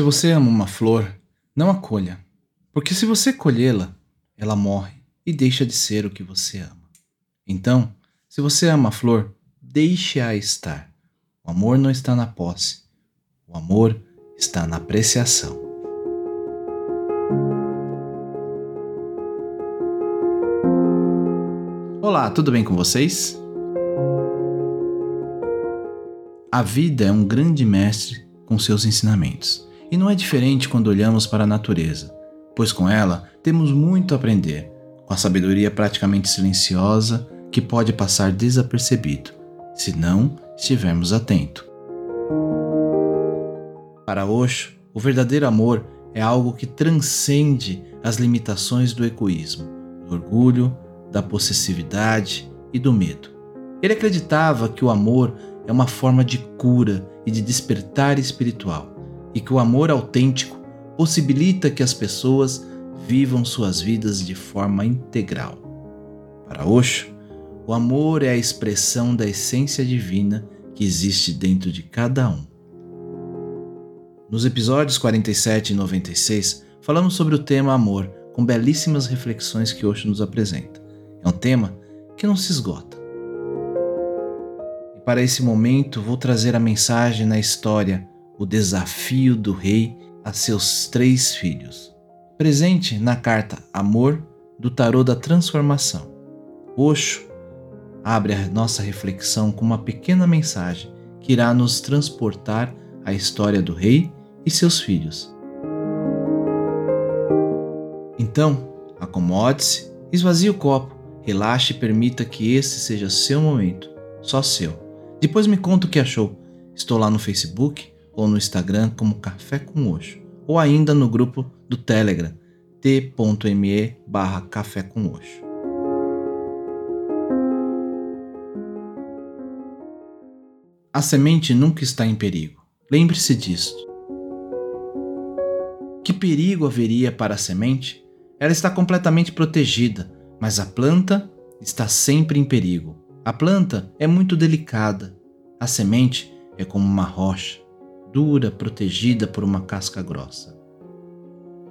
Se você ama uma flor, não a colha, porque se você colhê-la, ela morre e deixa de ser o que você ama. Então, se você ama a flor, deixe-a estar. O amor não está na posse, o amor está na apreciação. Olá, tudo bem com vocês? A vida é um grande mestre com seus ensinamentos. E não é diferente quando olhamos para a natureza, pois com ela temos muito a aprender, com a sabedoria praticamente silenciosa que pode passar desapercebido, se não estivermos atentos. Para Osho, o verdadeiro amor é algo que transcende as limitações do egoísmo, do orgulho, da possessividade e do medo. Ele acreditava que o amor é uma forma de cura e de despertar espiritual, e que o amor autêntico possibilita que as pessoas vivam suas vidas de forma integral. Para Osho, o amor é a expressão da essência divina que existe dentro de cada um. Nos episódios 47 e 96, falamos sobre o tema amor, com belíssimas reflexões que Osho nos apresenta. É um tema que não se esgota. E para esse momento, vou trazer a mensagem na história O Desafio do Rei a seus três filhos. Presente na carta Amor do Tarô da Transformação. Osho abre a nossa reflexão com uma pequena mensagem que irá nos transportar à história do rei e seus filhos. Então, acomode-se, esvazie o copo, relaxe e permita que esse seja seu momento, só seu. Depois me conta o que achou. Estou lá no Facebook ou no Instagram como Café com Oxo, ou ainda no grupo do Telegram t.me barra Café com Oxo. A semente nunca está em perigo. Lembre-se disto. Que perigo haveria para a semente? Ela está completamente protegida, mas a planta está sempre em perigo. A planta é muito delicada. A semente é como uma rocha, dura, protegida por uma casca grossa.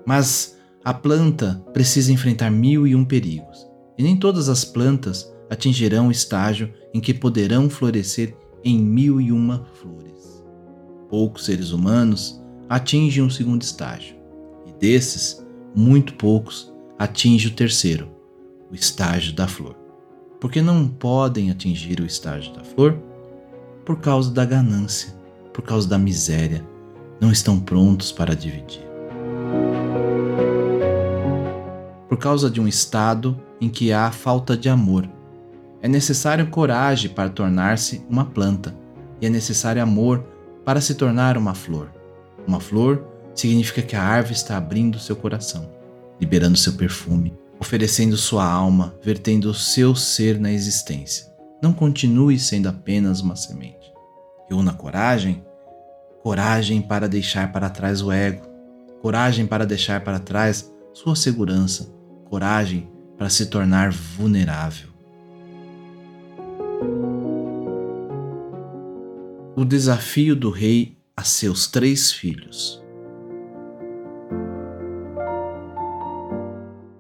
Mas a planta precisa enfrentar mil e um perigos, e nem todas as plantas atingirão o estágio em que poderão florescer em mil e uma flores. Poucos seres humanos atingem o segundo estágio, e desses, muito poucos atingem o terceiro, o estágio da flor. Porque não podem atingir o estágio da flor? Por causa da ganância, por causa da miséria, não estão prontos para dividir. Por causa de um estado em que há falta de amor é necessário coragem para tornar-se uma planta, e é necessário amor para se tornar uma flor. Uma flor significa que a árvore está abrindo seu coração, liberando seu perfume, oferecendo sua alma, vertendo o seu ser na existência. Não continue sendo apenas uma semente. Reúna coragem, coragem para deixar para trás o ego, coragem para deixar para trás sua segurança, coragem para se tornar vulnerável. o desafio do rei a seus três filhos.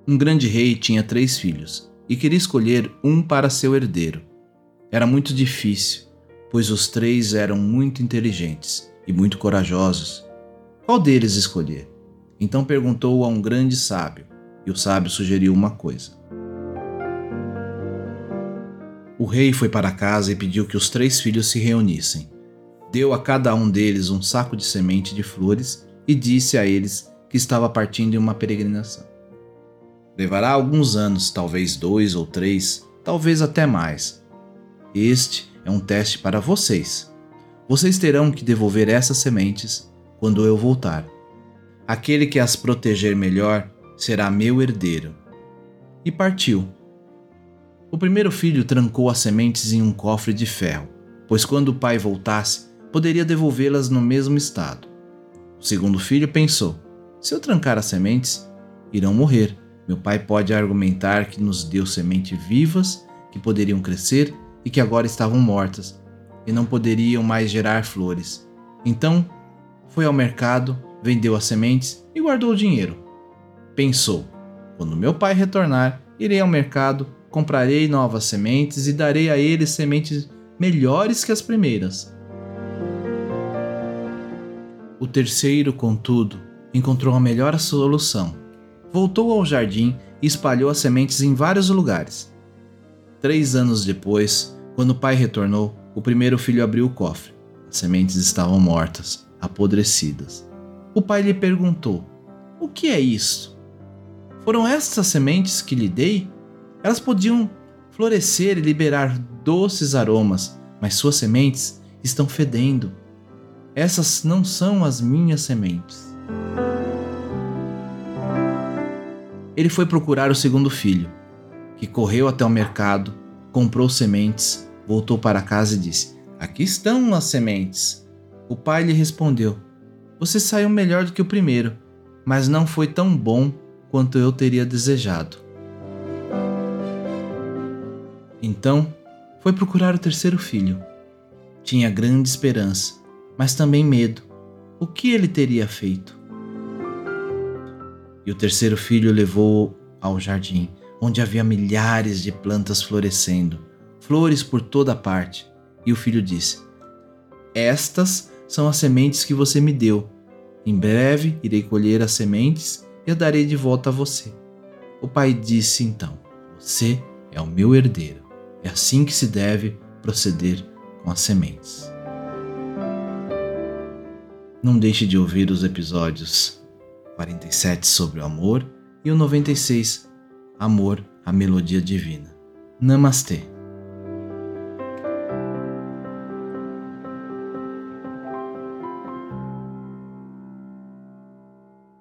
Um grande rei tinha três filhos e queria escolher um para seu herdeiro. Era muito difícil, pois os três eram muito inteligentes e muito corajosos. Qual deles escolher? Então perguntou a um grande sábio, e o sábio sugeriu uma coisa. O rei foi para casa e pediu que os três filhos se reunissem deu a cada um deles um saco de semente de flores e disse a eles que estava partindo em uma peregrinação. Levará alguns anos, talvez dois ou três, talvez até mais. Este é um teste para vocês. Vocês terão que devolver essas sementes quando eu voltar. Aquele que as proteger melhor será meu herdeiro. E partiu. O primeiro filho trancou as sementes em um cofre de ferro, pois quando o pai voltasse, poderia devolvê-las no mesmo estado. O segundo filho pensou: se eu trancar as sementes, irão morrer. Meu pai pode argumentar que nos deu sementes vivas que poderiam crescer e que agora estavam mortas e não poderiam mais gerar flores. Então, foi ao mercado vendeu as sementes e guardou o dinheiro. Pensou: quando meu pai retornar, irei ao mercado, comprarei novas sementes e darei a ele sementes melhores que as primeiras. O terceiro, contudo, encontrou a melhor solução. Voltou ao jardim e espalhou as sementes em vários lugares. Três anos depois, quando o pai retornou, o primeiro filho abriu o cofre. As sementes estavam mortas, apodrecidas. O pai lhe perguntou: O que é isso? Foram estas sementes que lhe dei? Elas podiam florescer e liberar doces aromas, mas suas sementes estão fedendo. Essas não são as minhas sementes. Ele foi procurar o segundo filho, que correu até o mercado, comprou sementes, voltou para casa e disse: Aqui estão as sementes. O pai lhe respondeu: Você saiu melhor do que o primeiro, mas não foi tão bom quanto eu teria desejado. Então, foi procurar o terceiro filho. Tinha grande esperança, mas também medo. O que ele teria feito? E o terceiro filho levou ao jardim, onde havia milhares de plantas florescendo, flores por toda parte. E o filho disse: Estas são as sementes que você me deu. Em breve irei colher as sementes e a darei de volta a você. O pai disse então: Você é o meu herdeiro. É assim que se deve proceder com as sementes. Não deixe de ouvir os episódios 47 sobre o amor e o 96 Amor, a Melodia Divina. Namastê.